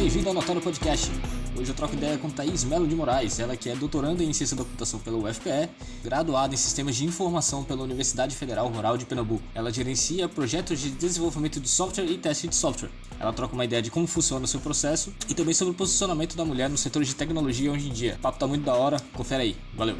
Bem-vindo ao Notório Podcast. Hoje eu troco ideia com Thaís Melo de Moraes, ela que é doutoranda em Ciência da Computação pela UFPE, graduada em Sistemas de Informação pela Universidade Federal Rural de Pernambuco. Ela gerencia projetos de desenvolvimento de software e teste de software. Ela troca uma ideia de como funciona o seu processo e também sobre o posicionamento da mulher no setor de tecnologia hoje em dia. O papo tá muito da hora, confere aí. Valeu!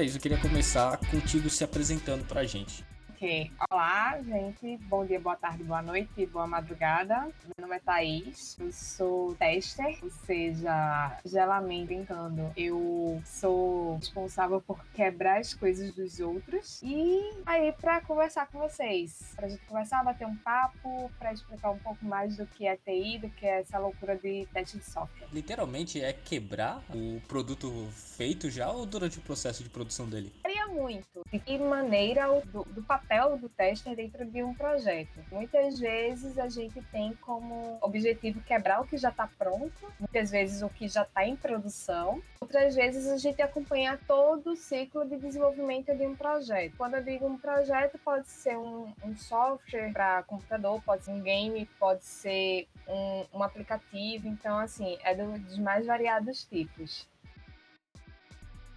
Thaís, eu queria começar contigo se apresentando pra gente. Ok. Olá, gente. Bom dia, boa tarde, boa noite, boa madrugada. Meu nome é Thaís, eu sou tester, ou seja, gelamente brincando, eu sou responsável por quebrar as coisas dos outros. E aí, pra conversar com vocês, pra gente conversar, bater um papo, pra explicar um pouco mais do que é TI, do que é essa loucura de teste de software. Literalmente é quebrar o produto feito já ou durante o processo de produção dele? Varia muito de que maneira do, do papel do tester dentro de um projeto. Muitas vezes a gente tem como objetivo quebrar o que já está pronto, muitas vezes o que já está em produção, outras vezes a gente acompanha todo o ciclo de desenvolvimento de um projeto. Quando eu digo um projeto, pode ser um, um software para computador, pode ser um game, pode ser um, um aplicativo, então assim, é do- dos mais variados tipos.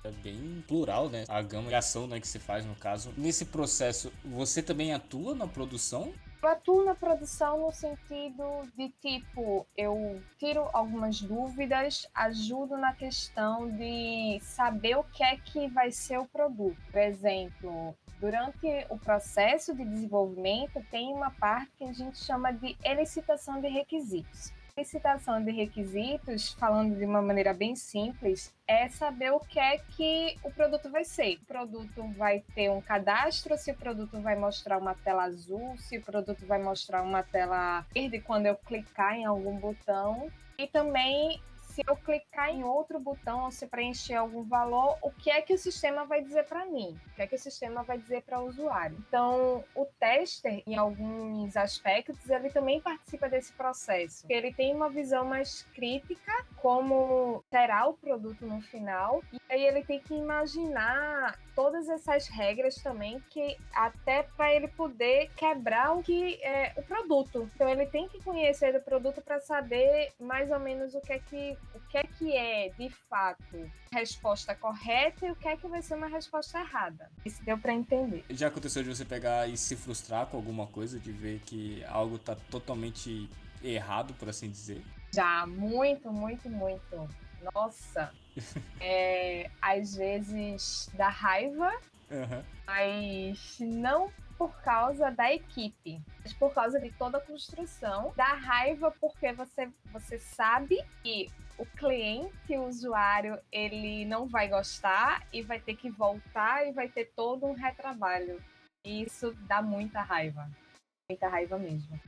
É bem plural, né? A gama de ação né, que se faz no caso. Nesse processo, você também atua na produção? Eu atuo na produção no sentido de tipo, eu tiro algumas dúvidas, ajudo na questão de saber o que é que vai ser o produto. Por exemplo, durante o processo de desenvolvimento tem uma parte que a gente chama de elicitação de requisitos. Licitação de requisitos, falando de uma maneira bem simples, é saber o que é que o produto vai ser. O produto vai ter um cadastro, se o produto vai mostrar uma tela azul, se o produto vai mostrar uma tela verde quando eu clicar em algum botão. E também se eu clicar em outro botão ou se preencher algum valor, o que é que o sistema vai dizer para mim? O que é que o sistema vai dizer para o usuário? Então, o tester, em alguns aspectos, ele também participa desse processo. Ele tem uma visão mais crítica, como será o produto no final, aí ele tem que imaginar todas essas regras também, que até para ele poder quebrar o que é o produto. Então, ele tem que conhecer do produto para saber mais ou menos o que é que o que é que é de fato a resposta correta e o que é que vai ser uma resposta errada. Isso deu para entender. Já aconteceu de você pegar e se frustrar com alguma coisa, de ver que algo tá totalmente errado, por assim dizer? Já, muito, muito, muito. Nossa. É, às vezes dá raiva, Aham. mas não por causa da equipe, mas por causa de toda a construção. Dá raiva porque você, você sabe que o cliente, o usuário, ele não vai gostar e vai ter que voltar e vai ter todo um retrabalho. E isso dá muita raiva. Muita raiva mesmo.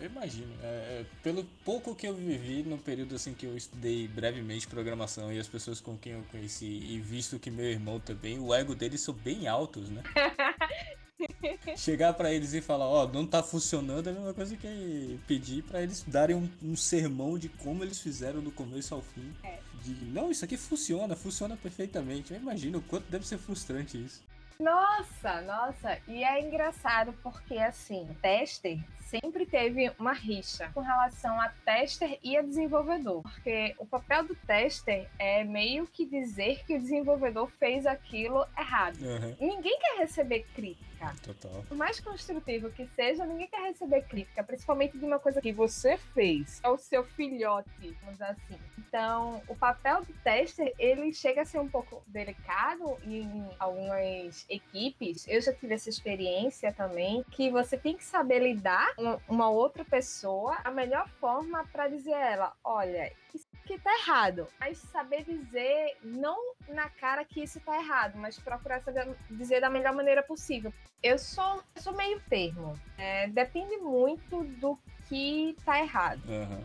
Eu imagino. É, é, pelo pouco que eu vivi no período assim que eu estudei brevemente programação e as pessoas com quem eu conheci e visto que meu irmão também, o ego deles são bem altos, né? Chegar pra eles e falar, ó, não tá funcionando é a mesma coisa que pedir pra eles darem um, um sermão de como eles fizeram do começo ao fim. É. De, não, isso aqui funciona, funciona perfeitamente. Eu imagino o quanto deve ser frustrante isso. Nossa, nossa, e é engraçado porque assim, tester sempre teve uma rixa com relação a tester e a desenvolvedor, porque o papel do tester é meio que dizer que o desenvolvedor fez aquilo errado. Aham, Ninguém quer receber crítica. Total. Por mais construtivo que seja, ninguém quer receber crítica, principalmente de uma coisa que você fez, é o seu filhote, vamos dizer assim. Então, o papel do tester, ele chega a ser um pouco delicado em algumas equipes. Eu já tive essa experiência também, que você tem que saber lidar com uma outra pessoa a melhor forma para dizer a ela, olha, isso aqui tá errado. Mas saber dizer, não na cara que isso tá errado, mas procurar saber dizer da melhor maneira possível. Eu sou, eu sou meio termo. É, depende muito do que tá errado. Aham.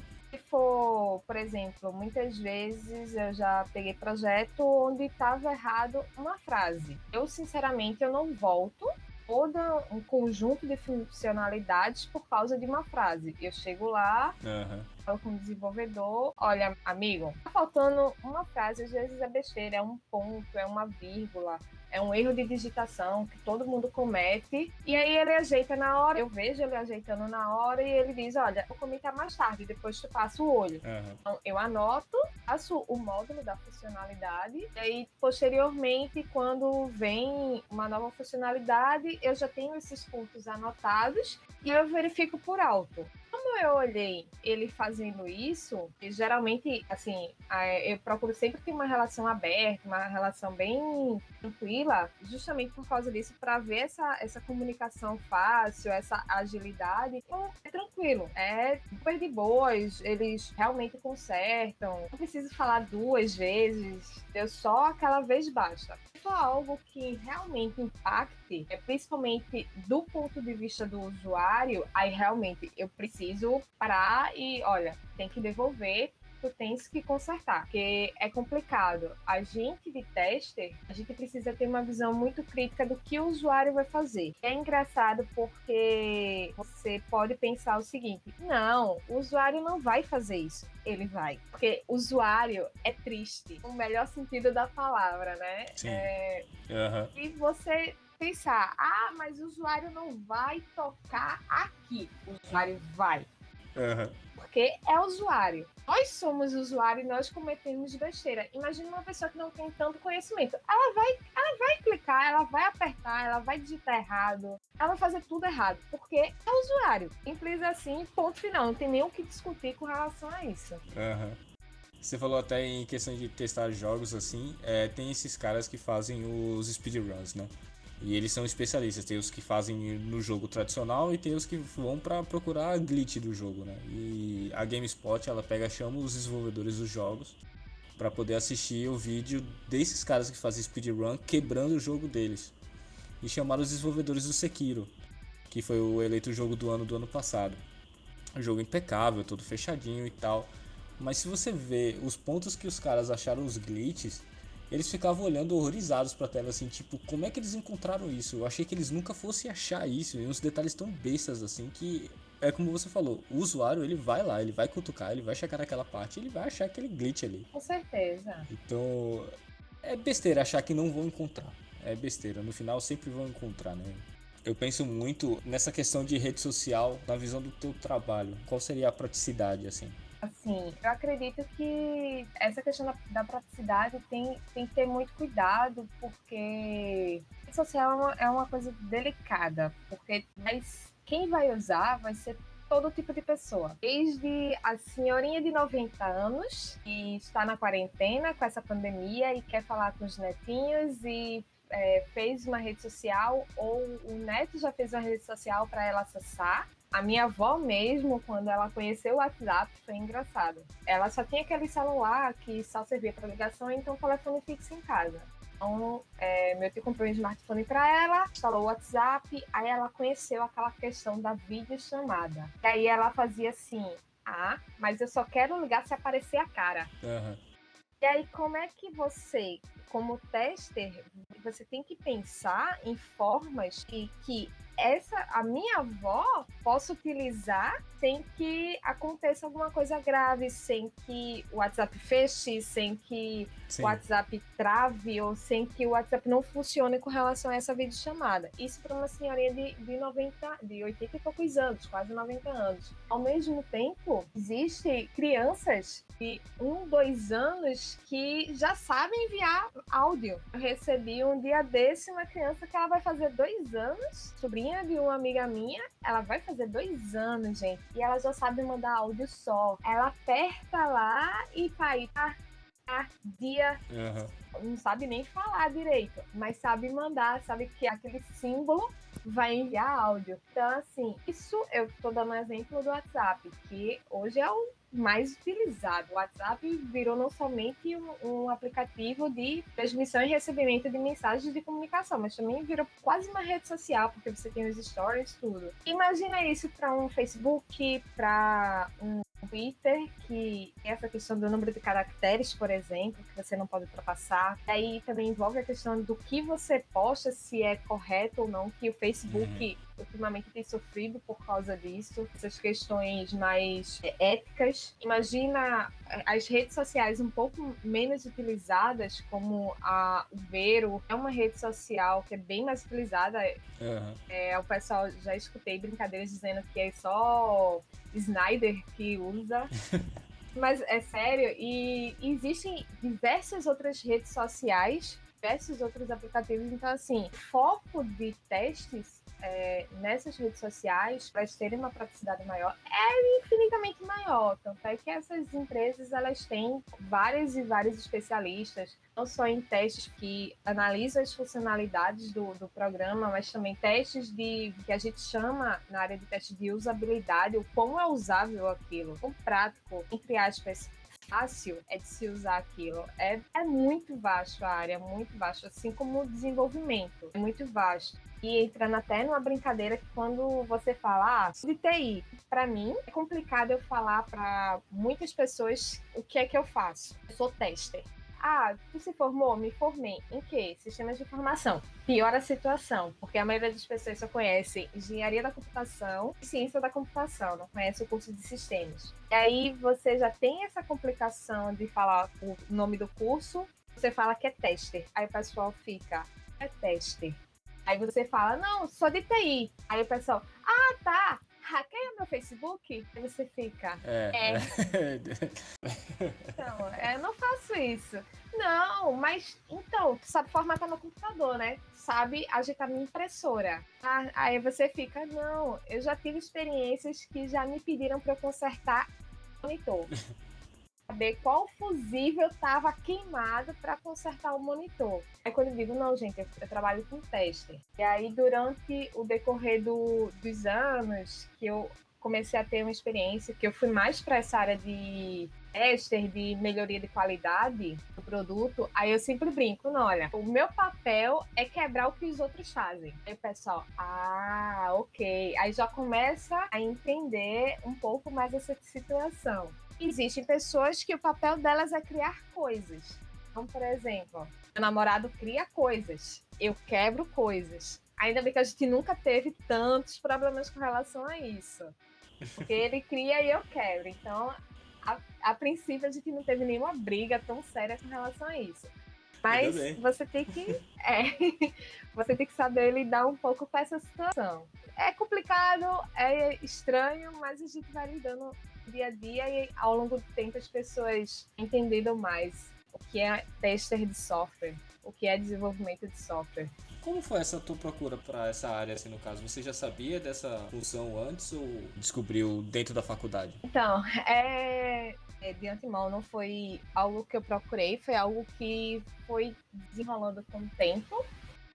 for, por exemplo, muitas vezes eu já peguei projeto onde estava errado uma frase. Eu, sinceramente, eu não volto todo um conjunto de funcionalidades por causa de uma frase. Eu chego lá, uhum. falo com o desenvolvedor, olha, amigo, tá faltando uma frase, às vezes é besteira, é um ponto, é uma vírgula, é um erro de digitação que todo mundo comete. E aí ele ajeita na hora, eu vejo ele ajeitando na hora e ele diz: Olha, vou comentar mais tarde, depois tu passa o olho. Uhum. Então eu anoto, faço o módulo da funcionalidade, e aí posteriormente, quando vem uma nova funcionalidade, eu já tenho esses pontos anotados e eu verifico por alto. Como eu olhei ele fazendo isso, e geralmente, assim, eu procuro sempre ter uma relação aberta, uma relação bem tranquila, justamente por causa disso, para ver essa, essa comunicação fácil, essa agilidade. Então, é tranquilo, é super de boas, eles realmente consertam. Não preciso falar duas vezes, deu só aquela vez basta. Se for algo que realmente impacte, é principalmente do ponto de vista do usuário, aí realmente eu preciso parar e, olha, tem que devolver tu tens que consertar, porque é complicado. A gente de tester, a gente precisa ter uma visão muito crítica do que o usuário vai fazer. É engraçado porque você pode pensar o seguinte: não, o usuário não vai fazer isso. Ele vai. Porque usuário é triste, no melhor sentido da palavra, né? Sim. É... Uhum. E você pensar, ah, mas o usuário não vai tocar aqui. O usuário vai. Uhum. Porque é usuário. Nós somos usuário e nós cometemos besteira. Imagina uma pessoa que não tem tanto conhecimento. Ela vai, ela vai clicar, ela vai apertar, ela vai digitar errado, ela vai fazer tudo errado, porque é usuário. Simples assim, ponto final. Não tem nem o que discutir com relação a isso. Uhum. Você falou até em questão de testar jogos assim, é, tem esses caras que fazem os speedruns, né? E eles são especialistas, tem os que fazem no jogo tradicional e tem os que vão para procurar glitch do jogo, né? E a GameSpot, ela pega, chama os desenvolvedores dos jogos para poder assistir o vídeo desses caras que fazem speedrun quebrando o jogo deles. E chamaram os desenvolvedores do Sekiro, que foi o eleito jogo do ano do ano passado. Um jogo impecável, todo fechadinho e tal. Mas se você vê os pontos que os caras acharam os glitches, eles ficavam olhando horrorizados pra tela, assim, tipo, como é que eles encontraram isso? Eu achei que eles nunca fossem achar isso, e uns detalhes tão bestas, assim, que é como você falou, o usuário, ele vai lá, ele vai cutucar, ele vai checar naquela parte, ele vai achar aquele glitch ali. Com certeza. Então, é besteira achar que não vão encontrar. É besteira, no final sempre vão encontrar, né? Eu penso muito nessa questão de rede social, na visão do teu trabalho. Qual seria a praticidade, assim? Assim, eu acredito que essa questão da, da praticidade tem, tem que ter muito cuidado, porque rede social é uma, é uma coisa delicada, porque mas quem vai usar vai ser todo tipo de pessoa. Desde a senhorinha de 90 anos, que está na quarentena com essa pandemia e quer falar com os netinhos e é, fez uma rede social, ou o neto já fez uma rede social para ela acessar, a minha avó mesmo, quando ela conheceu o WhatsApp, foi engraçado. Ela só tinha aquele celular que só servia para ligação, então o telefone fixo em casa. Então, é, meu tio comprou um smartphone para ela, instalou o WhatsApp, aí ela conheceu aquela questão da videochamada. E aí ela fazia assim, ah, mas eu só quero ligar se aparecer a cara. Uhum. E aí, como é que você, como tester, você tem que pensar em formas que, que essa a minha avó possa utilizar sem que aconteça alguma coisa grave, sem que o WhatsApp feche, sem que Sim. o WhatsApp trave ou sem que o WhatsApp não funcione com relação a essa videochamada. Isso para uma senhorinha de, de 90, de 80 e poucos anos, quase 90 anos. Ao mesmo tempo, existem crianças de um, dois anos que já sabem enviar áudio. Eu recebi um dia desse uma criança que ela vai fazer dois anos, sobrinha de uma amiga minha, ela vai fazer dois anos, gente e ela já sabe mandar áudio só. Ela aperta lá e faz tá, tá, dia. Uhum. Não sabe nem falar direito, mas sabe mandar, sabe que aquele símbolo vai enviar áudio. Então, assim, isso eu tô dando um exemplo do WhatsApp, que hoje é o mais utilizado. O WhatsApp virou não somente um, um, aplicativo de transmissão e recebimento de mensagens de comunicação, mas também virou quase uma rede social, porque você tem os stories, tudo. Imagina isso para um Facebook, para um Twitter, que essa questão do número de caracteres, por exemplo, que você não pode ultrapassar. Aí também envolve a questão do que você posta, se é correto ou não, que o Facebook uhum ultimamente tem sofrido por causa disso, essas questões mais é, éticas. Imagina é, as redes sociais um pouco menos utilizadas, como a Vero, é uma rede social que é bem mais utilizada. Uhum. É, o pessoal já escutei brincadeiras dizendo que é só Snyder que usa. Mas é sério, e existem diversas outras redes sociais, diversos outros aplicativos. Então, assim, foco de testes é, nessas redes sociais, para terem uma praticidade maior, é infinitamente maior. Tanto é que essas empresas elas têm vários e vários especialistas, não só em testes que analisam as funcionalidades do, do programa, mas também testes de que a gente chama na área de teste de usabilidade, o quão é usável aquilo, o prático, entre aspas, fácil é de se usar aquilo. É, é muito vasto a área, muito vasto, assim como o desenvolvimento, é muito vasto. E entrando até numa brincadeira que quando você fala ah, de TI, para mim é complicado eu falar para muitas pessoas o que é que eu faço. Eu sou tester. Ah, tu se formou? Me formei. Em quê? Sistemas de informação. Pior a situação, porque a maioria das pessoas só conhece engenharia da computação e ciência da computação, não conhece o curso de sistemas. E aí você já tem essa complicação de falar o nome do curso, você fala que é tester. Aí o pessoal fica, é tester. Aí você fala, não, sou de TI. Aí o pessoal, ah, tá, hackeia meu Facebook? Aí você fica, é. é. então, eu não faço isso. Não, mas então, tu sabe formatar meu computador, né? Sabe ajeitar minha impressora. Ah, aí você fica, não, eu já tive experiências que já me pediram para eu consertar monitor. saber qual fusível estava queimado para consertar o monitor. Aí quando eu digo, não, gente, eu, eu trabalho com teste. E aí, durante o decorrer do, dos anos que eu comecei a ter uma experiência, que eu fui mais para essa área de tester, de melhoria de qualidade do produto, aí eu sempre brinco, não, olha, o meu papel é quebrar o que os outros fazem. Aí o pessoal, ah, ok. Aí já começa a entender um pouco mais essa situação existem pessoas que o papel delas é criar coisas. Então, por exemplo, meu namorado cria coisas, eu quebro coisas. Ainda bem que a gente nunca teve tantos problemas com relação a isso. Porque ele cria e eu quebro. Então, a, a princípio, a gente não teve nenhuma briga tão séria com relação a isso. Mas você tem que. É, você tem que saber lidar um pouco com essa situação. É complicado, é estranho, mas a gente vai lidando dia a dia e ao longo do tempo as pessoas entenderam mais o que é tester de software, o que é desenvolvimento de software. Como foi essa tua procura para essa área, assim, no caso? Você já sabia dessa função antes ou descobriu dentro da faculdade? Então, é, é, de antemão, não foi algo que eu procurei, foi algo que foi desenrolando com o tempo.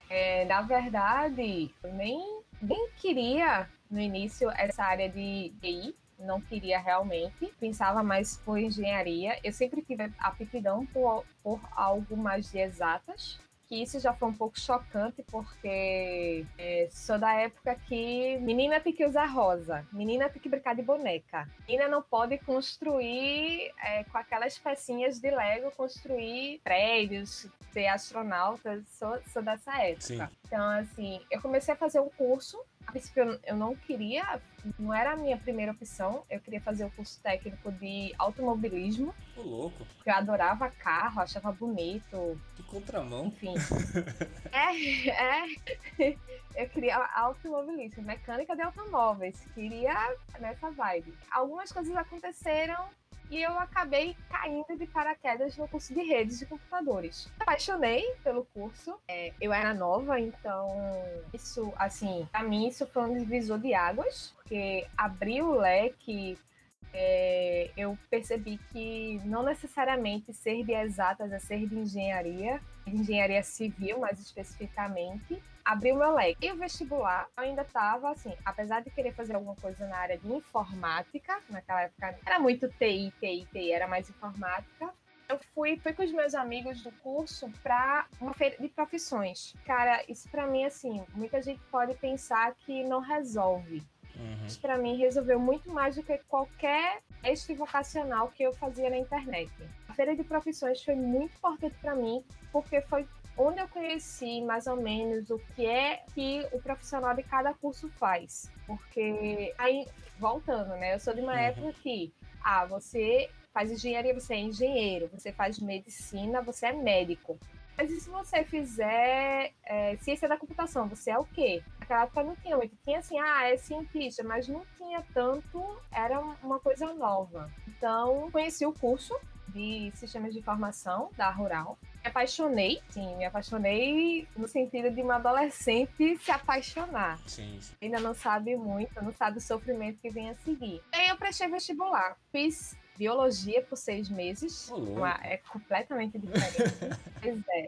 É, na verdade, eu nem, nem queria no início essa área de TI, não queria realmente, pensava mais por engenharia. Eu sempre tive aptidão por, por algo mais de exatas, que isso já foi um pouco chocante, porque é, sou da época que menina tem que usar rosa, menina tem que brincar de boneca, menina não pode construir é, com aquelas pecinhas de Lego, construir prédios, ser astronauta, sou, sou dessa época. Sim. Então, assim, eu comecei a fazer um curso a princípio eu não queria, não era a minha primeira opção. Eu queria fazer o curso técnico de automobilismo. Ô, louco. Eu adorava carro, achava bonito. Que contramão. Enfim. é, é. Eu queria automobilismo, mecânica de automóveis. Queria nessa vibe. Algumas coisas aconteceram e eu acabei caindo de paraquedas no curso de redes de computadores. Apaixonei pelo curso, é, eu era nova, então isso, assim, para mim isso foi um divisor de águas, porque abriu o leque é, eu percebi que não necessariamente ser de exatas é ser de engenharia, de engenharia civil mais especificamente, abriu meu leque. E o vestibular eu ainda estava assim, apesar de querer fazer alguma coisa na área de informática, naquela época era muito TI, TI, TI, era mais informática. Eu fui, fui com os meus amigos do curso para uma feira de profissões. Cara, isso para mim, assim, muita gente pode pensar que não resolve. Uhum. Isso para mim resolveu muito mais do que qualquer este vocacional que eu fazia na internet. A feira de profissões foi muito importante para mim, porque foi onde eu conheci mais ou menos o que é que o profissional de cada curso faz. Porque aí, voltando, né? Eu sou de uma uhum. época que, ah, você faz engenharia, você é engenheiro, você faz medicina, você é médico. Mas e se você fizer é, ciência da computação, você é o quê? Naquela época não tinha muito. Tinha assim, ah, é cientista, mas não tinha tanto, era uma coisa nova. Então, conheci o curso de sistemas de informação da Rural. Apaixonei, sim, me apaixonei no sentido de uma adolescente se apaixonar. Sim, sim. Ainda não sabe muito, não sabe o sofrimento que vem a seguir. Aí eu prestei vestibular, fiz biologia por seis meses. Uma, é completamente diferente. pois é.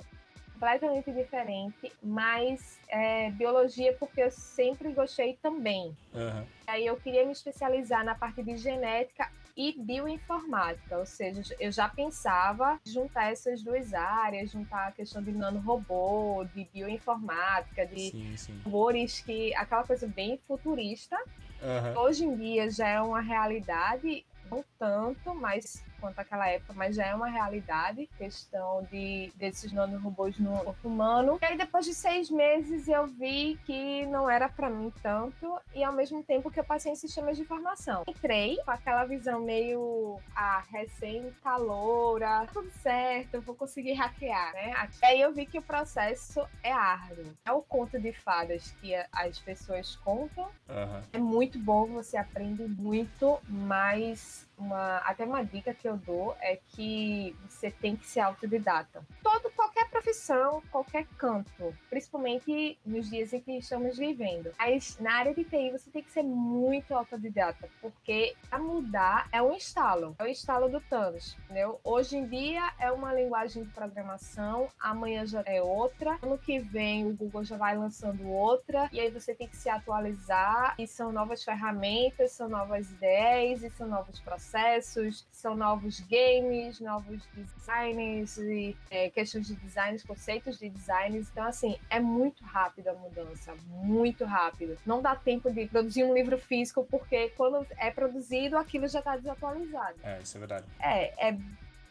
Completamente diferente, mas é, biologia porque eu sempre gostei também. Uhum. Aí eu queria me especializar na parte de genética e bioinformática, ou seja, eu já pensava juntar essas duas áreas, juntar a questão de nanorobô, de bioinformática, de sim, robôs que aquela coisa bem futurista. Uhum. Hoje em dia já é uma realidade não tanto, mas quanto àquela época, mas já é uma realidade, questão de desses nanorobôs no corpo humano. E aí depois de seis meses eu vi que não era para mim tanto e ao mesmo tempo que eu passei em sistemas de informação. Entrei com aquela visão meio ah, recém-caloura, tudo certo, eu vou conseguir hackear, né? Aí eu vi que o processo é árduo. É o conto de fadas que as pessoas contam. Uhum. É muito bom, você aprende muito, mas uma, até uma dica que eu dou é que você tem que ser autodidata. Todo, qualquer profissão, qualquer canto, principalmente nos dias em que estamos vivendo. Mas na área de TI você tem que ser muito autodidata, porque a mudar é um instalo, é o instalo do Thanos, entendeu? Hoje em dia é uma linguagem de programação, amanhã já é outra, ano que vem o Google já vai lançando outra, e aí você tem que se atualizar, e são novas ferramentas, são novas ideias, e são novos processos processos, são novos games, novos designers, e, é, questões de designs, conceitos de designs. Então, assim, é muito rápida a mudança, muito rápido. Não dá tempo de produzir um livro físico, porque quando é produzido, aquilo já está desatualizado. É, isso é verdade. É, é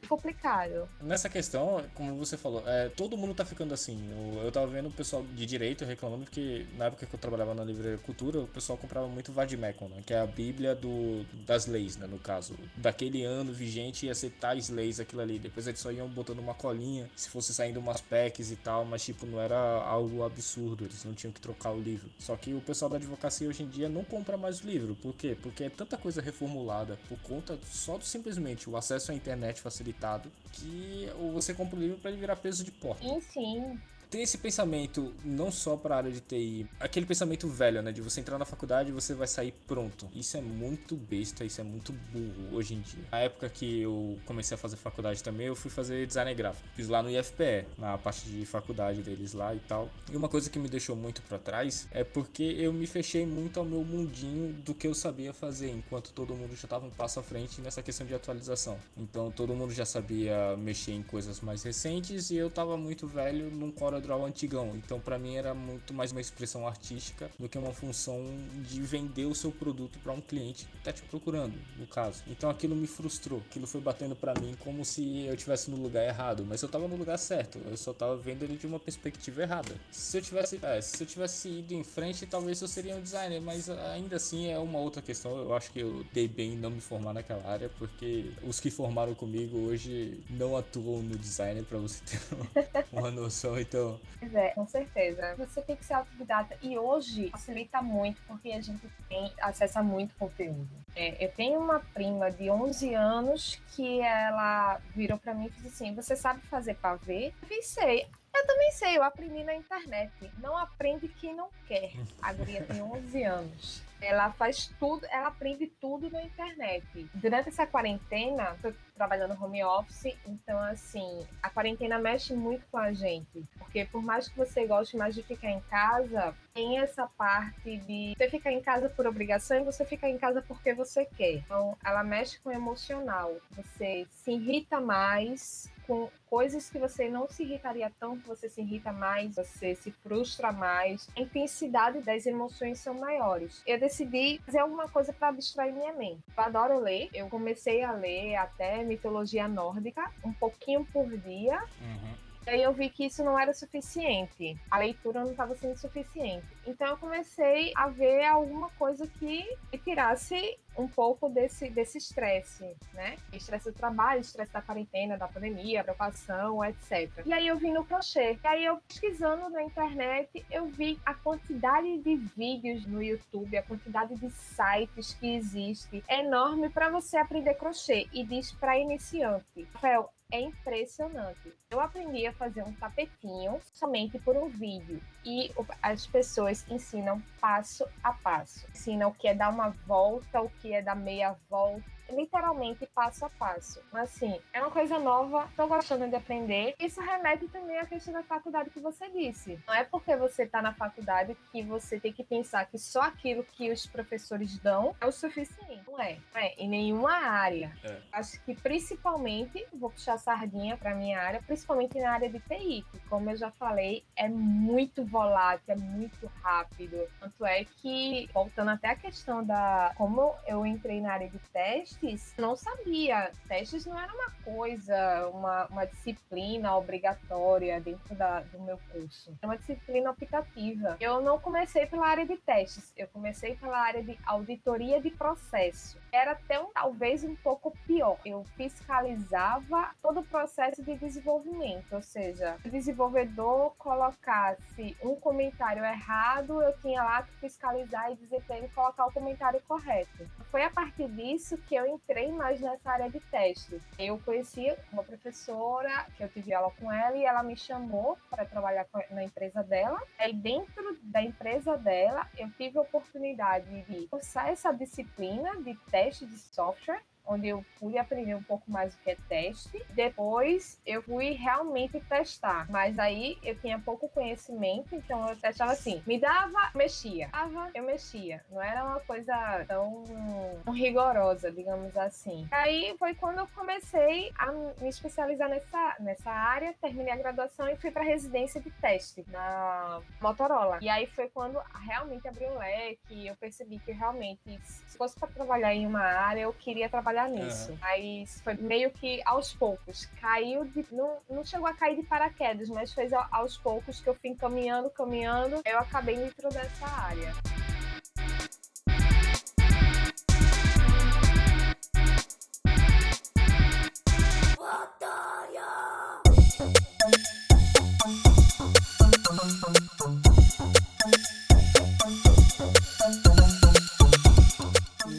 complicado. Nessa questão, como você falou, é, todo mundo tá ficando assim. Eu, eu tava vendo o pessoal de direito reclamando porque na época que eu trabalhava na livraria Cultura, o pessoal comprava muito Vadimecum, né? Que é a bíblia do, das leis, né? No caso, daquele ano vigente ia ser tais leis aquilo ali. Depois eles só iam botando uma colinha, se fosse saindo umas packs e tal, mas tipo, não era algo absurdo, eles não tinham que trocar o livro. Só que o pessoal da advocacia hoje em dia não compra mais o livro. Por quê? Porque é tanta coisa reformulada por conta só do simplesmente o acesso à internet facilitado limitado que você compra o livro para ele virar peso de porta. Sim, sim ter esse pensamento não só para a área de TI, aquele pensamento velho, né, de você entrar na faculdade e você vai sair pronto. Isso é muito besta, isso é muito burro hoje em dia. Na época que eu comecei a fazer faculdade também, eu fui fazer design gráfico. Fiz lá no IFPE, na parte de faculdade deles lá e tal. E uma coisa que me deixou muito para trás é porque eu me fechei muito ao meu mundinho do que eu sabia fazer, enquanto todo mundo já tava um passo à frente nessa questão de atualização. Então todo mundo já sabia mexer em coisas mais recentes e eu tava muito velho num core CorelDRAW antigão. Então, para mim, era muito mais uma expressão artística do que uma função de vender o seu produto para um cliente que tá te procurando, no caso. Então, aquilo me frustrou. Aquilo foi batendo para mim como se eu estivesse no lugar errado, mas eu tava no lugar certo. Eu só tava vendo ele de uma perspectiva errada. Se eu tivesse, é, se eu tivesse ido em frente, talvez eu seria um designer, mas ainda assim é uma outra questão. Eu acho que eu dei bem em não me formar naquela área, porque os que formaram comigo hoje não atuam no designer para você ter uma noção. Então, Pois é, com certeza. Você tem que ser autodidata. E hoje facilita muito porque a gente tem acesso a muito conteúdo. É, eu tenho uma prima de 11 anos que ela virou para mim e disse assim: Você sabe fazer pavê? Eu pensei. Eu também sei, eu aprendi na internet. Não aprende quem não quer. A guria tem 11 anos. Ela faz tudo, ela aprende tudo na internet. Durante essa quarentena, tô trabalhando home office, então assim, a quarentena mexe muito com a gente, porque por mais que você goste mais de ficar em casa, tem essa parte de você ficar em casa por obrigação e você ficar em casa porque você quer. Então, ela mexe com o emocional. Você se irrita mais com coisas que você não se irritaria tanto, você se irrita mais, você se frustra mais, a intensidade das emoções são maiores. Eu decidi fazer alguma coisa para distrair minha mente. Eu adoro ler, eu comecei a ler até mitologia nórdica, um pouquinho por dia. Uhum. E aí eu vi que isso não era suficiente. A leitura não estava sendo suficiente. Então eu comecei a ver alguma coisa que me tirasse um pouco desse desse estresse, né? Estresse do trabalho, estresse da quarentena, da pandemia, preocupação, etc. E aí eu vi no crochê. E aí eu pesquisando na internet, eu vi a quantidade de vídeos no YouTube, a quantidade de sites que existe é enorme para você aprender crochê e diz para iniciante. Rafael, é impressionante. Eu aprendi a fazer um tapetinho somente por um vídeo e as pessoas ensinam passo a passo. Ensinam o que é dar uma volta, o que é dar meia volta literalmente passo a passo. Assim, é uma coisa nova, tô gostando de aprender. Isso remete também à questão da faculdade que você disse. Não é porque você tá na faculdade que você tem que pensar que só aquilo que os professores dão é o suficiente. Não é. Não é em nenhuma área. É. Acho que principalmente, vou puxar sardinha para minha área, principalmente na área de TI, que como eu já falei, é muito volátil, é muito rápido. Tanto é que, voltando até a questão da como eu entrei na área de teste, testes, não sabia. Testes não era uma coisa, uma, uma disciplina obrigatória dentro da, do meu curso. É uma disciplina optativa. Eu não comecei pela área de testes, eu comecei pela área de auditoria de processo. Era até um, talvez um pouco pior. Eu fiscalizava todo o processo de desenvolvimento, ou seja, se o desenvolvedor colocasse um comentário errado, eu tinha lá que fiscalizar e dizer para ele colocar o comentário correto. Foi a partir disso que eu entrei mais nessa área de testes. Eu conheci uma professora que eu tive aula com ela e ela me chamou para trabalhar na empresa dela. Aí dentro da empresa dela, eu tive a oportunidade de cursar essa disciplina de teste de software onde eu fui aprender um pouco mais o que é teste. Depois eu fui realmente testar, mas aí eu tinha pouco conhecimento, então eu testava assim, me dava, mexia, dava, eu mexia. Não era uma coisa tão rigorosa, digamos assim. Aí foi quando eu comecei a me especializar nessa, nessa área, terminei a graduação e fui para residência de teste na Motorola. E aí foi quando realmente abriu um leque, eu percebi que realmente se fosse para trabalhar em uma área, eu queria trabalhar trabalhar nisso. Uhum. Mas foi meio que aos poucos. Caiu de. Não, não chegou a cair de paraquedas, mas foi aos poucos que eu fui caminhando, caminhando. Eu acabei dentro dessa área.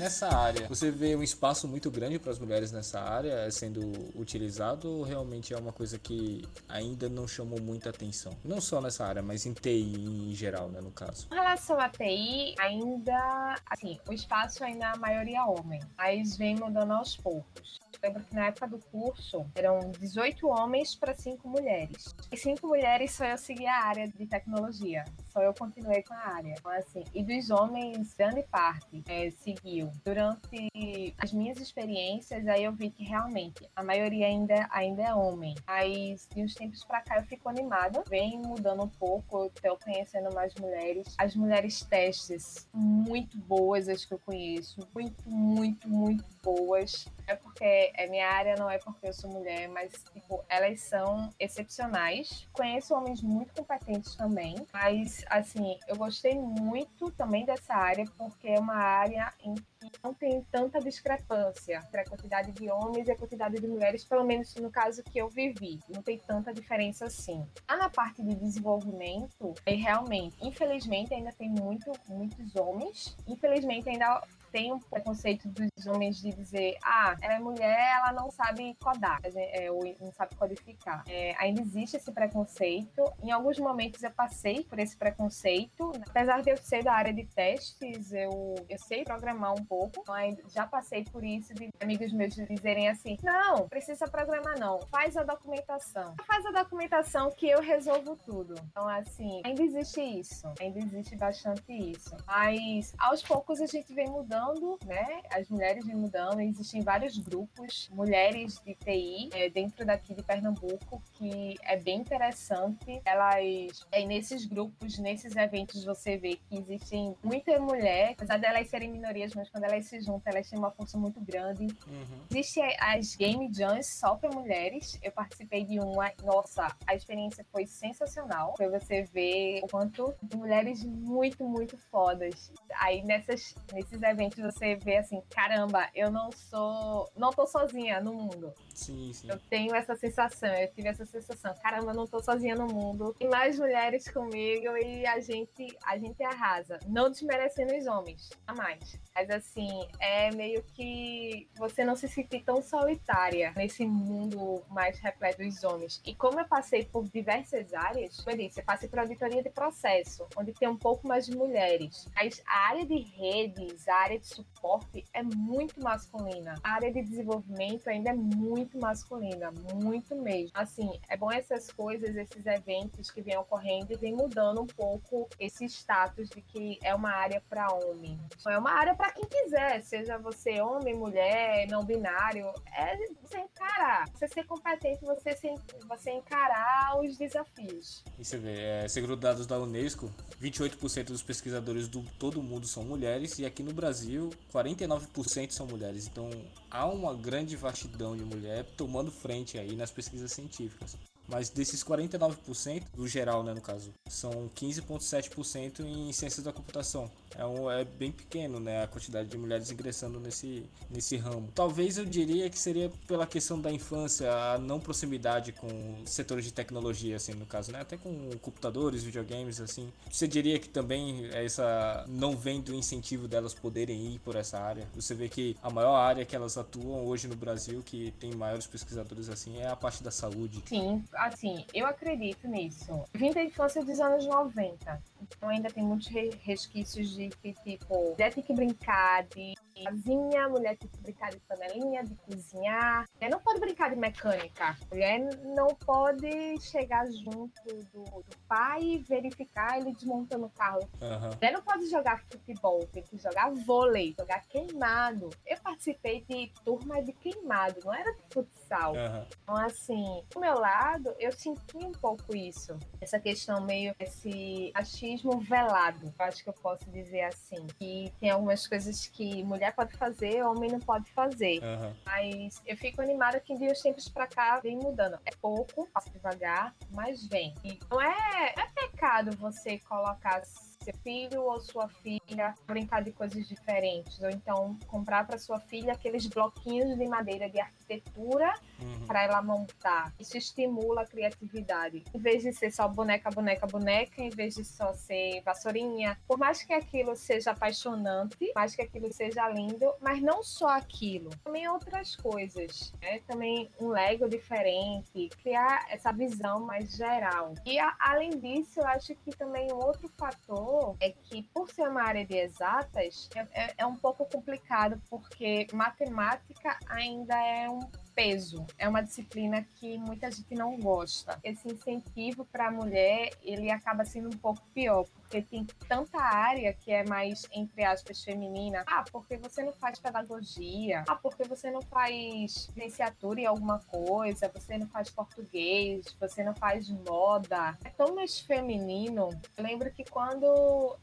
Nessa área, você vê um espaço muito grande para as mulheres nessa área sendo utilizado ou realmente é uma coisa que ainda não chamou muita atenção? Não só nessa área, mas em TI em geral, né, no caso. Em relação a TI, ainda, assim, o espaço ainda é a maioria homem, mas vem mudando aos poucos lembro que na época do curso eram 18 homens para 5 mulheres. E 5 mulheres só eu segui a área de tecnologia. Só eu continuei com a área. Então, assim, e dos homens, grande parte é, seguiu. Durante as minhas experiências, aí eu vi que realmente a maioria ainda, ainda é homem. Mas de uns tempos para cá eu fico animada. Vem mudando um pouco, eu tô conhecendo mais mulheres. As mulheres testes, muito boas as que eu conheço. Muito, muito, muito boas. É porque é minha área, não é porque eu sou mulher, mas tipo, elas são excepcionais. Conheço homens muito competentes também, mas assim, eu gostei muito também dessa área porque é uma área em que não tem tanta discrepância entre a quantidade de homens e a quantidade de mulheres, pelo menos no caso que eu vivi. Não tem tanta diferença assim. Ah, na parte de desenvolvimento, é realmente, infelizmente, ainda tem muito, muitos homens. Infelizmente, ainda tem um preconceito dos homens de dizer, ah, ela é mulher, ela não sabe codar, é, ou não sabe codificar. É, ainda existe esse preconceito. Em alguns momentos eu passei por esse preconceito. Apesar de eu ser da área de testes, eu, eu sei programar um pouco, mas já passei por isso de amigos meus dizerem assim, não, precisa programar não, faz a documentação. Faz a documentação que eu resolvo tudo. Então, assim, ainda existe isso. Ainda existe bastante isso. Mas aos poucos a gente vem mudando mudando, né? As mulheres vêm mudando, existem vários grupos, mulheres de TI, é, dentro daqui de Pernambuco, que é bem interessante. Elas, é, nesses grupos, nesses eventos, você vê que existem muita mulher, apesar delas serem minorias, mas quando elas se juntam, elas têm uma força muito grande. Uhum. Existem as Game Jams só para mulheres. Eu participei de uma, nossa, a experiência foi sensacional. Foi você ver o quanto mulheres muito, muito fodas. Aí nessas, nesses eventos você vê assim, caramba, eu não sou, não tô sozinha no mundo. Sim, sim. Eu tenho essa sensação, eu tive essa sensação, caramba, não tô sozinha no mundo. Tem mais mulheres comigo e a gente, a gente arrasa. Não desmerecendo os homens, a mais. Mas assim, é meio que você não se sentir tão solitária nesse mundo mais repleto dos homens. E como eu passei por diversas áreas, como eu disse, eu passei por auditoria de processo, onde tem um pouco mais de mulheres. Mas a área de redes, a área de suporte é muito masculina. A área de desenvolvimento ainda é muito masculina, muito mesmo. Assim, é bom essas coisas, esses eventos que vêm ocorrendo e vem mudando um pouco esse status de que é uma área para homem. É uma área para quem quiser, seja você homem, mulher, não binário, é você encarar, você ser competente, você, ser, você encarar os desafios. E você vê, é, segundo dados da Unesco, 28% dos pesquisadores do todo mundo são mulheres e aqui no Brasil 49% são mulheres. Então há uma grande vastidão de mulher tomando frente aí nas pesquisas científicas. Mas desses 49%, do geral, né, no caso, são 15,7% em ciências da computação. É, um, é bem pequeno, né, a quantidade de mulheres ingressando nesse, nesse ramo. Talvez eu diria que seria pela questão da infância, a não proximidade com setores de tecnologia, assim, no caso, né, até com computadores, videogames, assim. Você diria que também essa não vem do incentivo delas poderem ir por essa área? Você vê que a maior área que elas atuam hoje no Brasil, que tem maiores pesquisadores assim, é a parte da saúde. Sim, assim, eu acredito nisso. Vim da infância dos anos 90, então ainda tem muitos resquícios de que, tipo, mulher tem que brincar de casinha, mulher tem que brincar de panelinha, de cozinhar. Mulher não pode brincar de mecânica. Mulher não pode chegar junto do, do pai e verificar ele desmontando o carro. Uhum. Mulher não pode jogar futebol, tem que jogar vôlei, jogar queimado. Eu participei de turma de queimado, não era de futsal. Uhum. Então, assim, do meu lado, eu senti um pouco isso. Essa questão meio, esse achismo velado, eu acho que eu posso dizer assim. Que tem algumas coisas que mulher pode fazer, homem não pode fazer. Uhum. Mas eu fico animada que de uns tempos pra cá vem mudando. É pouco, passa devagar, mas vem. E não é, é pecado você colocar seu filho ou sua filha brincar de coisas diferentes, ou então comprar para sua filha aqueles bloquinhos de madeira de arquitetura uhum. para ela montar. Isso estimula a criatividade. Em vez de ser só boneca, boneca, boneca, em vez de só ser vassourinha, por mais que aquilo seja apaixonante, mais que aquilo seja lindo, mas não só aquilo, também outras coisas, né? Também um Lego diferente, criar essa visão mais geral. E a, além disso, eu acho que também um outro fator é que, por ser uma área de exatas, é, é, é um pouco complicado, porque matemática ainda é um peso. É uma disciplina que muita gente não gosta. Esse incentivo para a mulher, ele acaba sendo um pouco pior, porque tem tanta área que é mais, entre aspas, feminina. Ah, porque você não faz pedagogia? Ah, porque você não faz licenciatura em alguma coisa? Você não faz português? Você não faz moda? É tão mais feminino. Eu lembro que quando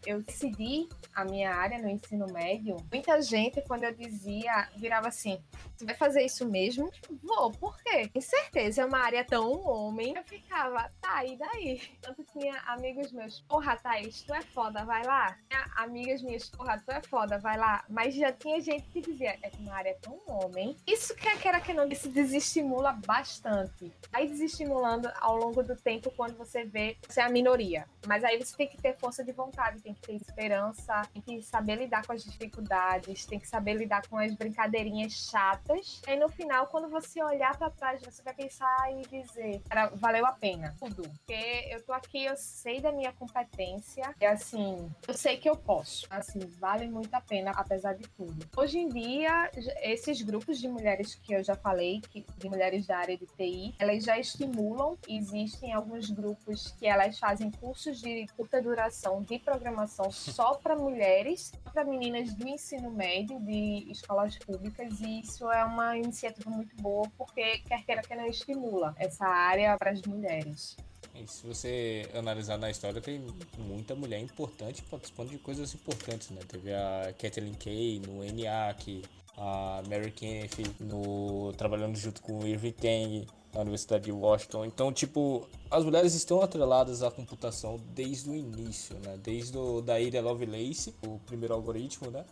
eu decidi a minha área no ensino médio, muita gente, quando eu dizia, virava assim: você vai fazer isso mesmo? Vou, por quê? Com certeza é uma área tão homem. Eu ficava, tá, e daí? Tanto tinha amigos meus, porra, Thaís, tu é foda, vai lá. Amigas minhas, porra, tu é foda, vai lá. Mas já tinha gente que dizia, é uma área tão homem. Isso que era que não, isso desestimula bastante. Aí desestimulando ao longo do tempo quando você vê você é a minoria. Mas aí você tem que ter força de vontade, tem que ter esperança, tem que saber lidar com as dificuldades, tem que saber lidar com as brincadeirinhas chatas. E no final, quando você olhar para trás, você vai pensar e dizer, valeu a pena tudo. Porque eu tô aqui, eu sei da minha competência e assim, eu sei que eu posso. Assim, vale muito a pena, apesar de tudo. Hoje em dia, esses grupos de mulheres que eu já falei, que, de mulheres da área de TI, elas já estimulam. Existem alguns grupos que elas fazem cursos de curta duração de programação só para mulheres, para meninas do ensino médio, de escolas públicas, e isso é uma iniciativa muito boa, porque quer queira que não estimula essa área para as mulheres. E se você analisar na história, tem muita mulher importante participando de coisas importantes, né? Teve a Kathleen Kay no ENIAC, a Mary Kenneth no, trabalhando junto com o Irving Tang na Universidade de Washington. Então, tipo, as mulheres estão atreladas à computação desde o início, né? Desde o, da Ada Lovelace, o primeiro algoritmo, né?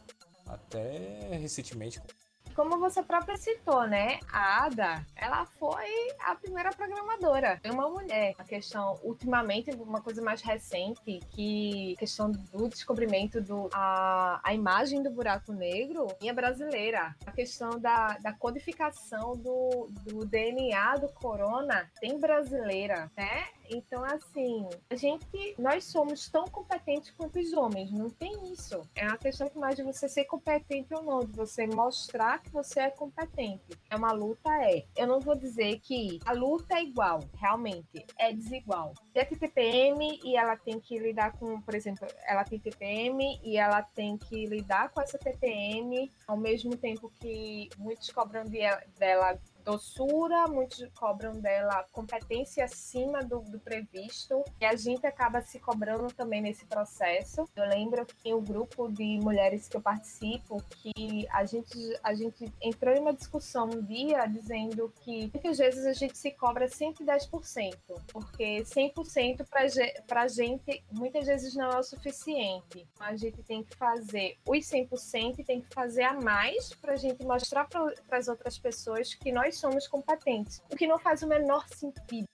Até recentemente como você própria citou, né? A Ada, ela foi a primeira programadora. Foi uma mulher. A questão, ultimamente, uma coisa mais recente, que a questão do descobrimento do a, a imagem do buraco negro é brasileira. A questão da, da codificação do, do DNA do corona tem brasileira, né? Então, assim, a gente, nós somos tão competentes quanto os homens, não tem isso. É uma questão que mais de você ser competente ou não, de você mostrar que você é competente. É uma luta, é. Eu não vou dizer que a luta é igual, realmente, é desigual. Tem TPM e ela tem que lidar com, por exemplo, ela tem TPM e ela tem que lidar com essa TPM ao mesmo tempo que muitos cobram de, dela doçura, muitos cobram dela competência acima do, do, previsto, e a gente acaba se cobrando também nesse processo. Eu lembro que o grupo de mulheres que eu participo, que a gente, a gente entrou em uma discussão um dia dizendo que muitas vezes a gente se cobra 110%, porque 100% para a gente muitas vezes não é o suficiente. A gente tem que fazer os 100% e tem que fazer a mais para a gente mostrar para as outras pessoas que nós nós somos competentes, o que não faz o menor sentido.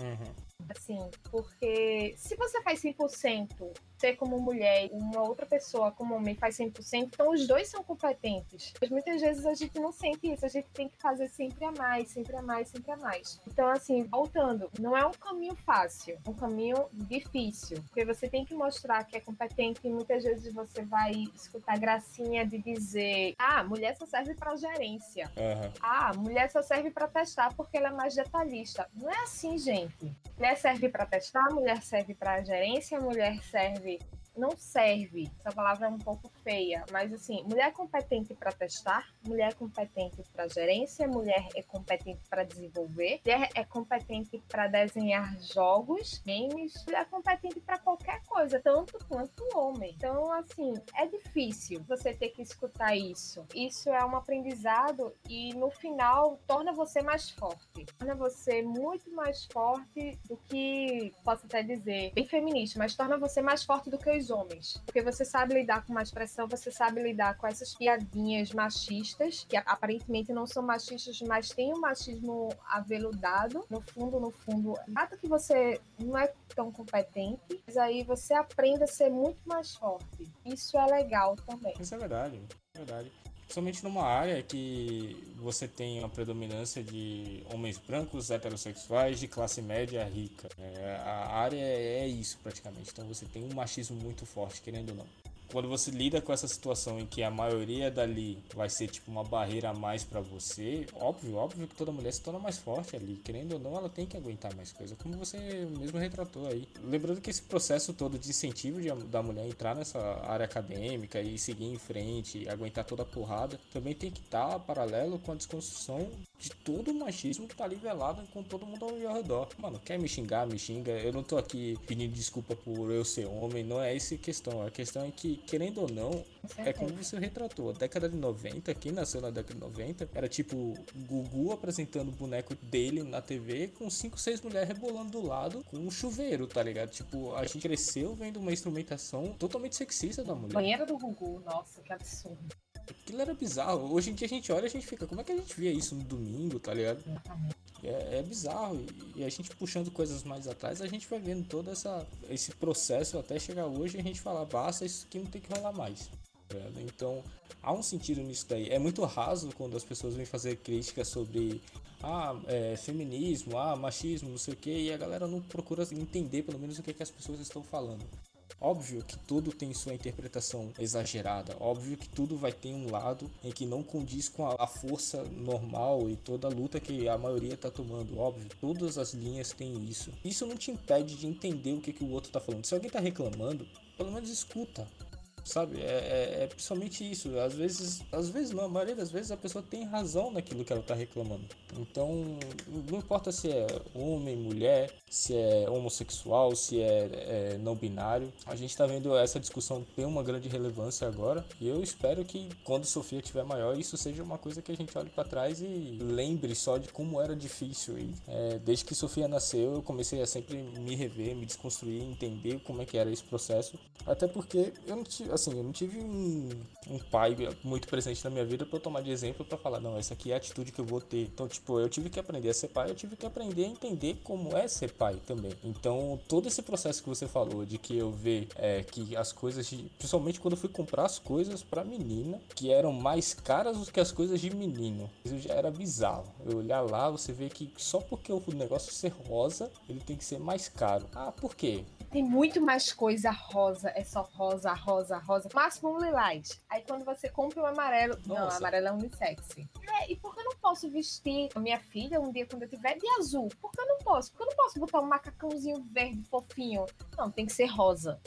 Uhum. Assim, porque se você faz 100% ser como mulher e uma outra pessoa como homem faz 100%, então os dois são competentes. Mas muitas vezes a gente não sente isso, a gente tem que fazer sempre a mais, sempre a mais, sempre a mais. Então, assim, voltando, não é um caminho fácil, é um caminho difícil, porque você tem que mostrar que é competente e muitas vezes você vai escutar gracinha de dizer: ah, mulher só serve para gerência. Uhum. Ah, mulher só serve para testar porque ela é mais detalhista. Não é assim, gente. Mulher serve para testar, mulher serve para gerência, mulher serve serve não serve, essa palavra é um pouco feia, mas assim, mulher competente para testar, mulher competente para gerência, mulher é competente para desenvolver, mulher é competente para desenhar jogos, games, mulher é competente para qualquer coisa, tanto quanto o homem. Então, assim, é difícil você ter que escutar isso. Isso é um aprendizado e no final torna você mais forte. Torna você muito mais forte do que, posso até dizer, bem feminista, mas torna você mais forte do que os homens. Porque você sabe lidar com mais pressão, você sabe lidar com essas piadinhas machistas, que aparentemente não são machistas, mas tem um machismo aveludado. No fundo, no fundo, nada que você não é tão competente, mas aí você aprende a ser muito mais forte. Isso é legal também. Isso é verdade, é verdade. Somente numa área que você tem uma predominância de homens brancos, heterossexuais, de classe média rica. É, a área é isso praticamente. Então você tem um machismo muito forte, querendo ou não quando você lida com essa situação em que a maioria dali vai ser tipo uma barreira a mais para você, óbvio, óbvio que toda mulher se torna mais forte ali, querendo ou não, ela tem que aguentar mais coisa, como você mesmo retratou aí. Lembrando que esse processo todo de incentivo de, da mulher entrar nessa área acadêmica e seguir em frente, aguentar toda a porrada, também tem que estar tá paralelo com a desconstrução de todo o machismo que tá ali velado com todo mundo ao redor. Mano, quer me xingar, me xinga. Eu não tô aqui pedindo desculpa por eu ser homem, não é essa a questão. A questão é que, querendo ou não, é como você retratou. A década de 90, quem nasceu na década de 90, era tipo Gugu apresentando o boneco dele na TV com 5, 6 mulheres rebolando do lado com um chuveiro, tá ligado? Tipo, a gente cresceu vendo uma instrumentação totalmente sexista da mulher. Banheira do Gugu, nossa, que absurdo. Aquilo era bizarro. Hoje em dia a gente olha e a gente fica, como é que a gente via isso no domingo, tá ligado? É, é bizarro. E a gente puxando coisas mais atrás, a gente vai vendo todo essa, esse processo até chegar hoje e a gente falar, basta, isso aqui não tem que rolar mais. Tá então, há um sentido nisso daí. É muito raso quando as pessoas vêm fazer críticas sobre ah, é, feminismo, ah, machismo, não sei o que, e a galera não procura entender pelo menos o que, que as pessoas estão falando. Óbvio que tudo tem sua interpretação exagerada, óbvio que tudo vai ter um lado em que não condiz com a, força normal e toda a luta que a maioria está tomando, óbvio, todas as linhas têm isso. Isso não te impede de entender o que, que o outro está falando. Se alguém está reclamando, pelo menos escuta, sabe? É, é, é, principalmente isso. Às vezes, às vezes não, a maioria das vezes a pessoa tem razão naquilo que ela está reclamando. Então, não importa se é homem, mulher, se é homossexual, se é, é não binário. A gente está vendo essa discussão ter uma grande relevância agora. E eu espero que quando Sofia tiver maior, isso seja uma coisa que a gente olhe para trás e lembre só de como era difícil. E, é, desde que Sofia nasceu, eu comecei a sempre me rever, me desconstruir, entender como é que era esse processo. Até porque eu não tive, assim, eu não tive um, um pai muito presente na minha vida para eu tomar de exemplo para falar, não, essa aqui é a atitude que eu vou ter. Então, tipo, eu tive que aprender a ser pai, eu tive que aprender a entender como é ser pai também. Então, todo esse processo que você falou de que eu ver é, que as coisas, de, principalmente quando eu fui comprar as coisas para menina, que eram mais caras do que as coisas de menino, isso já era bizarro. Eu olhar lá, você vê que só porque o negócio ser rosa, ele tem que ser mais caro. Ah, por quê? Tem muito mais coisa rosa, é só rosa, rosa, rosa. Máximo um lilás. Aí quando você compra um amarelo, Nossa. não, amarelo é unissex. É, e por que eu não posso vestir a minha filha um dia quando eu tiver de azul? Por que eu não posso? Por que eu não posso botar um macacãozinho verde fofinho? Não, tem que ser rosa.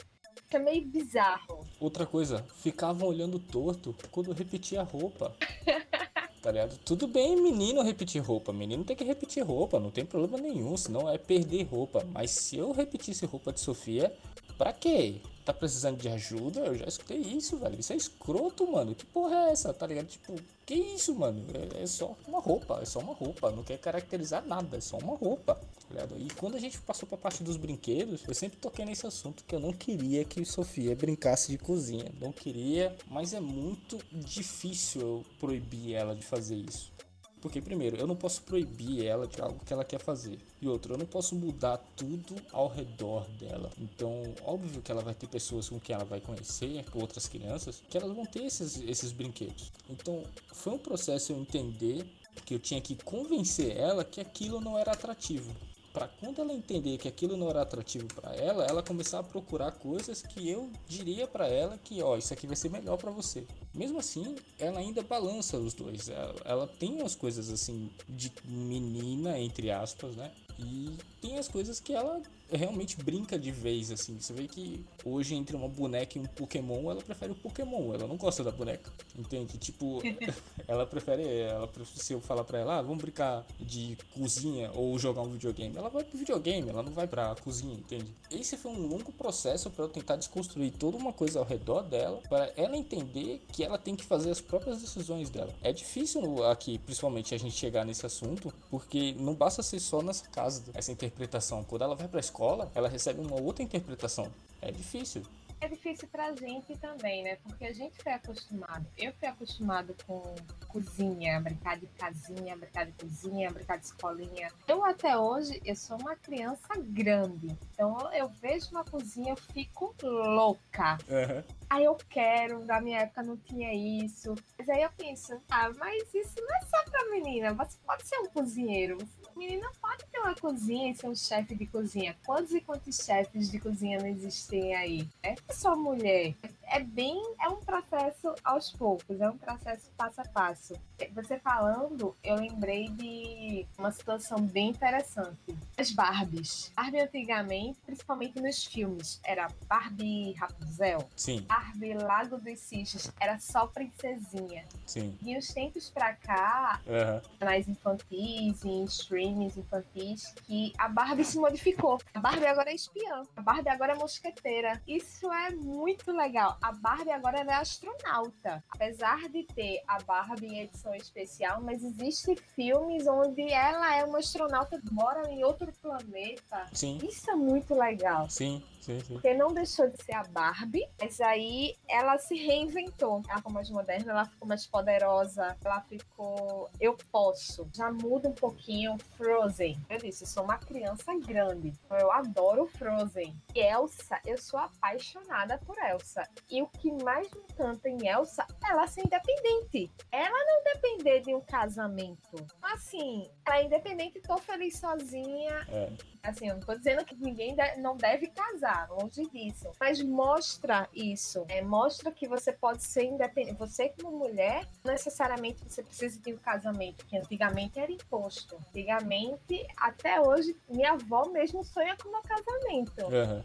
É meio bizarro. Outra coisa, ficavam olhando torto quando repetia a roupa. tá ligado? Tudo bem menino repetir roupa, menino tem que repetir roupa, não tem problema nenhum, senão é perder roupa. Mas se eu repetisse roupa de Sofia, pra quê? Tá precisando de ajuda? Eu já escutei isso, velho. Isso é escroto, mano. Que porra é essa, tá ligado? Tipo, que isso, mano? É, é só uma roupa, é só uma roupa. Não quer caracterizar nada, é só uma roupa. Tá e quando a gente passou pra parte dos brinquedos, eu sempre toquei nesse assunto que eu não queria que Sofia brincasse de cozinha. Não queria, mas é muito difícil eu proibir ela de fazer isso. Porque, primeiro, eu não posso proibir ela de algo que ela quer fazer. E outro, eu não posso mudar tudo ao redor dela. Então, óbvio que ela vai ter pessoas com quem ela vai conhecer, outras crianças, que elas vão ter esses, esses brinquedos. Então, foi um processo eu entender que eu tinha que convencer ela que aquilo não era atrativo para quando ela entender que aquilo não era atrativo para ela, ela começar a procurar coisas que eu diria para ela que, ó, isso aqui vai ser melhor para você. Mesmo assim, ela ainda balança os dois. Ela, ela tem umas coisas assim de menina entre aspas, né? E tem as coisas que ela realmente brinca de vez, assim. Você vê que hoje, entre uma boneca e um Pokémon, ela prefere o Pokémon, ela não gosta da boneca. Entende? Tipo, ela prefere. Ela, se eu falar pra ela, ah, vamos brincar de cozinha ou jogar um videogame, ela vai pro videogame, ela não vai pra cozinha, entende? Esse foi um longo processo para eu tentar desconstruir toda uma coisa ao redor dela, para ela entender que ela tem que fazer as próprias decisões dela. É difícil aqui, principalmente, a gente chegar nesse assunto, porque não basta ser só nessa casa essa interpretação. Quando ela vai pra escola, ela recebe uma outra interpretação. É difícil é difícil pra gente também, né? Porque a gente foi acostumado. Eu fui acostumado com cozinha, brincar de casinha, brincar de cozinha, brincar de escolinha. Eu até hoje, eu sou uma criança grande. Então eu vejo uma cozinha, eu fico louca. Uhum. Aí eu quero, na minha época não tinha isso. Mas aí eu penso, ah, mas isso não é só pra menina. Você pode ser um cozinheiro. Menina pode ter uma cozinha e ser um chefe de cozinha. Quantos e quantos chefes de cozinha não existem aí? É só mulher. É bem, é um processo aos poucos, é um processo passo a passo. Você falando, eu lembrei de uma situação bem interessante. As Barbies. Barbie antigamente, principalmente nos filmes, era Barbie Rapunzel. Sim. Barbie Lago dos Cisnes, era só princesinha. Sim. E os tempos pra cá, uhum. nas infantis, em streams infantis, que a Barbie se modificou. A Barbie agora é espiã. A Barbie agora é mosqueteira. Isso é muito legal. A Barbie agora é astronauta. Apesar de ter a Barbie em edição especial, mas existem filmes onde ela é uma astronauta, mora em outro planeta. Sim. Isso é muito legal. Sim. Sim, sim. Porque não deixou de ser a Barbie, mas aí ela se reinventou. Ela ficou mais moderna, ela ficou mais poderosa, ela ficou. Eu posso. Já muda um pouquinho Frozen. Eu disse, eu sou uma criança grande. Eu adoro Frozen. E Elsa, eu sou apaixonada por Elsa. E o que mais me encanta em Elsa, ela ser independente. Ela não depender de um casamento. Assim, ela é independente, tô feliz sozinha. É. Assim, eu não tô dizendo que ninguém de- não deve casar, longe disso. Mas mostra isso. É, mostra que você pode ser independente. Você, como mulher, não necessariamente você precisa de um casamento, que antigamente era imposto. Antigamente, até hoje, minha avó mesmo sonha com meu casamento. Aham.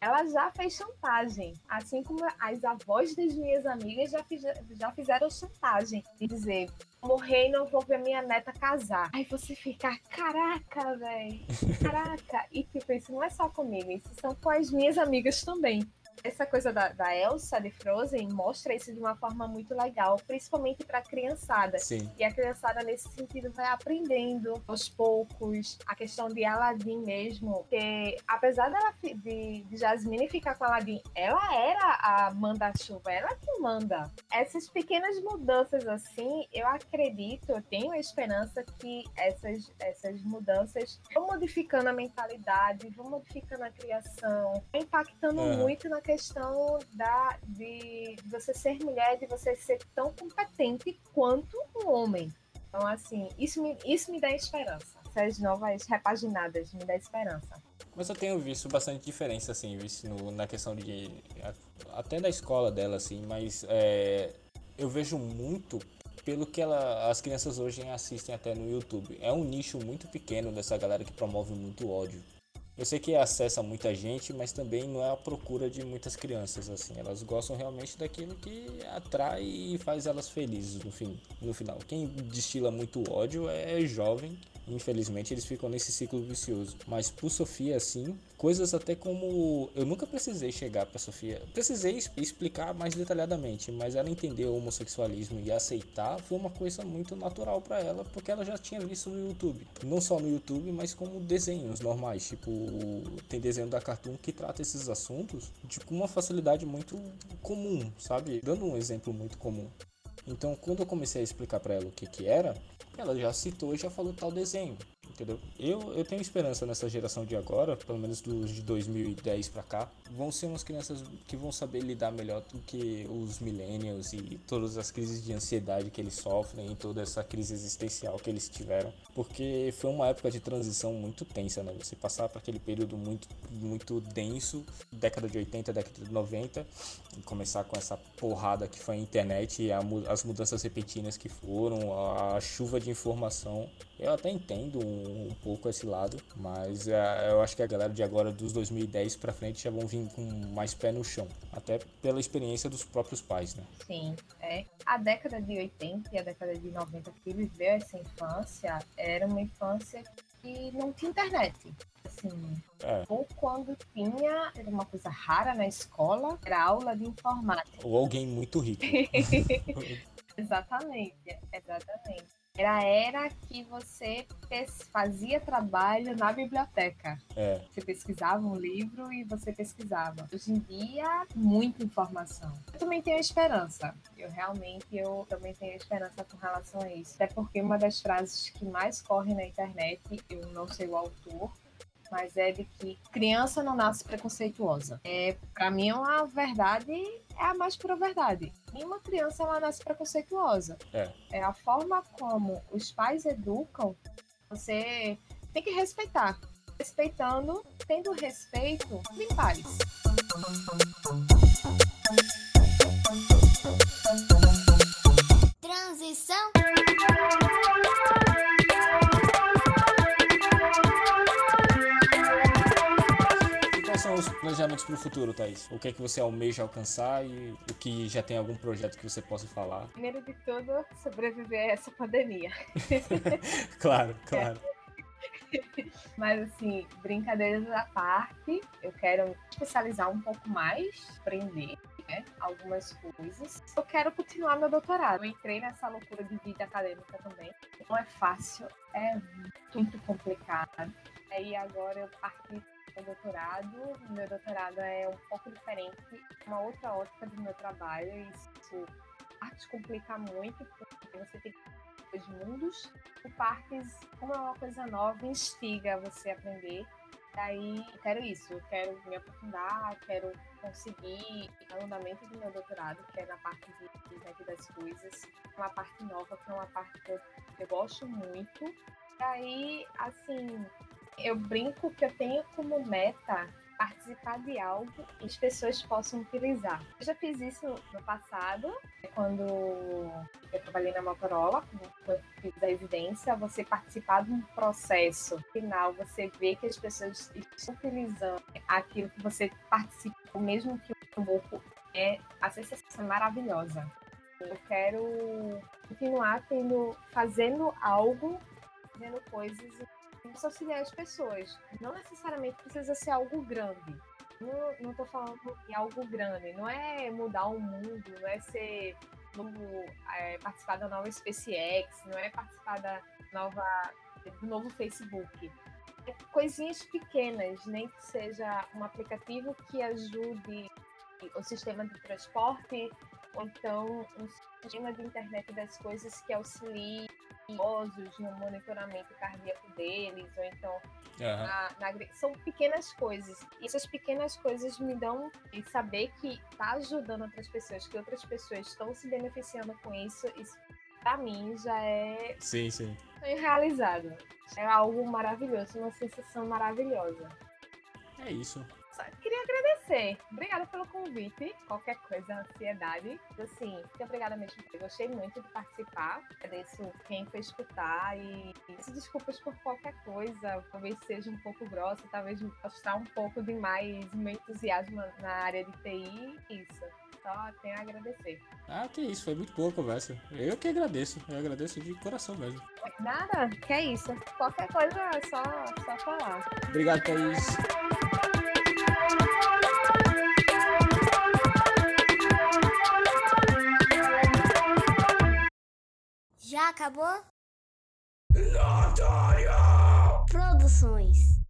Ela já fez chantagem. Assim como as avós das minhas amigas já, fiz- já fizeram chantagem. De dizer, morrer e não vou ver minha neta casar. Aí você fica, caraca, velho. Caraca. E tipo, isso não é só comigo, isso são com as minhas amigas também. Essa coisa da, da Elsa de Frozen mostra isso de uma forma muito legal, principalmente pra criançada. Sim. E a criançada, nesse sentido, vai aprendendo aos poucos a questão de Aladdin mesmo. Que apesar dela de, de Jasmine ficar com Aladdin, ela era a manda-chuva, ela que manda. Essas pequenas mudanças assim, eu acredito, eu tenho a esperança que essas, essas mudanças vão modificando a mentalidade, vão modificando a criação, impactando Aham. muito na questão da, de, você ser mulher, de você ser tão competente quanto um homem. Então, assim, isso me, isso me dá esperança. Essas novas repaginadas me dá esperança. Mas eu tenho visto bastante diferença, assim, visto no- na questão de. Até da escola dela, assim, mas é, eu vejo muito pelo que ela, as crianças hoje assistem até no YouTube. É um nicho muito pequeno dessa galera que promove muito ódio. Eu sei que acessa muita gente, mas também não é a procura de muitas crianças, assim. Elas gostam realmente daquilo que atrai e faz elas felizes no fim, no final. Quem destila muito ódio é jovem. Infelizmente eles ficam nesse ciclo vicioso. Mas por Sofia, assim, coisas até como. Eu nunca precisei chegar pra Sofia. Precisei explicar mais detalhadamente, mas ela entender o homossexualismo e aceitar foi uma coisa muito natural pra ela, porque ela já tinha visto no YouTube. Não só no YouTube, mas como desenhos normais. Tipo, tem desenho da Cartoon que trata esses assuntos de uma facilidade muito comum, sabe? Dando um exemplo muito comum. Então, quando eu comecei a explicar pra ela o que que era, ela já citou e já falou tal desenho, entendeu? Eu, eu tenho esperança nessa geração de agora, pelo menos dos de 2010 pra cá, vão ser umas crianças que vão saber lidar melhor do que os millennials e todas as crises de ansiedade que eles sofrem e toda essa crise existencial que eles tiveram, porque foi uma época de transição muito tensa, né? Você passar para aquele período muito muito denso, década de 80, década de 90, e começar com essa porrada que foi a internet e a as mudanças repentinas que foram, a, a chuva de informação. Eu até entendo um, um pouco esse lado, mas é, eu acho que a galera de agora, dos 2010 pra frente, já vão vir com mais pé no chão. Até pela experiência dos próprios pais, né? Sim, é. A década de 80 e a década de 90 que viveu essa infância era uma infância que não tinha internet. Assim, É. ou quando tinha, era uma coisa rara na escola, era aula de informática. Ou alguém muito rico. Exatamente, exatamente. Era era que você fazia trabalho na biblioteca. É. Você pesquisava um livro e você pesquisava. Hoje em dia, muita informação. Eu também tenho esperança. Eu realmente, eu também tenho esperança com relação a isso. Até porque uma das frases que mais corre na internet, eu não sei o autor, mas é de que criança não nasce preconceituosa. É, para mim, é uma verdade, é a mais pura verdade. Nenhuma criança ela nasce preconceituosa. É. É a forma como os pais educam, você tem que respeitar. Respeitando, tendo respeito, tem paz. Transição. São os planejamentos para o futuro, Thaís? O que é que você almeja alcançar e o que já tem algum projeto que você possa falar? Primeiro de tudo, sobreviver a essa pandemia. Claro, claro. Mas assim, brincadeiras à parte, eu quero especializar um pouco mais, aprender né, algumas coisas. Eu quero continuar meu doutorado. Eu entrei nessa loucura de vida acadêmica também. Não é fácil, é muito complicado. Aí agora eu parti meu doutorado. Meu doutorado é um pouco diferente, uma outra ótica do meu trabalho. E isso parte complica muito, porque você tem dois mundos. O partes, como é uma coisa nova, instiga você a aprender. Daí, eu quero isso, eu quero me aprofundar, quero conseguir andamento do meu doutorado, que é na parte de internet das coisas, uma parte nova, que é uma parte que eu, eu gosto muito. Daí, assim, eu brinco que eu tenho como meta participar de algo que as pessoas possam utilizar. Eu já fiz isso no passado, quando eu trabalhei na Motorola, quando eu fiz a residência, você participar de um processo final, você vê que as pessoas estão utilizando aquilo que você participou, mesmo que um pouco, é a sensação maravilhosa. Eu quero continuar tendo, fazendo algo, fazendo coisas auxiliar as pessoas. Não necessariamente precisa ser algo grande. Não, tô falando de algo grande. Não é mudar o mundo, não é ser novo, é, participar da nova SpaceX, não é participar da nova, do novo Facebook. É coisinhas pequenas, nem que seja um aplicativo que ajude o sistema de transporte, ou então um sistema de internet das coisas que auxilie idosos no monitoramento cardíaco deles, ou então uhum. na, na, são pequenas coisas. E essas pequenas coisas me dão e saber que tá ajudando outras pessoas, que outras pessoas estão se beneficiando com isso, isso para mim já é sim, sim. sonho realizado. É algo maravilhoso, uma sensação maravilhosa. É isso. Queria agradecer. Obrigada pelo convite. Qualquer coisa, ansiedade. Assim, muito obrigada mesmo. Eu gostei muito de participar. Agradeço quem foi escutar e peço desculpas por qualquer coisa. Talvez seja um pouco grossa, talvez mostrar um pouco demais meu entusiasmo na área de TI. Isso. Só tenho a agradecer. Ah, que isso, foi muito boa a conversa. Eu que agradeço, eu agradeço de coração mesmo. Nada, que é isso. Qualquer coisa só, só falar. Obrigado, Thaís. Já acabou? Notório! Produções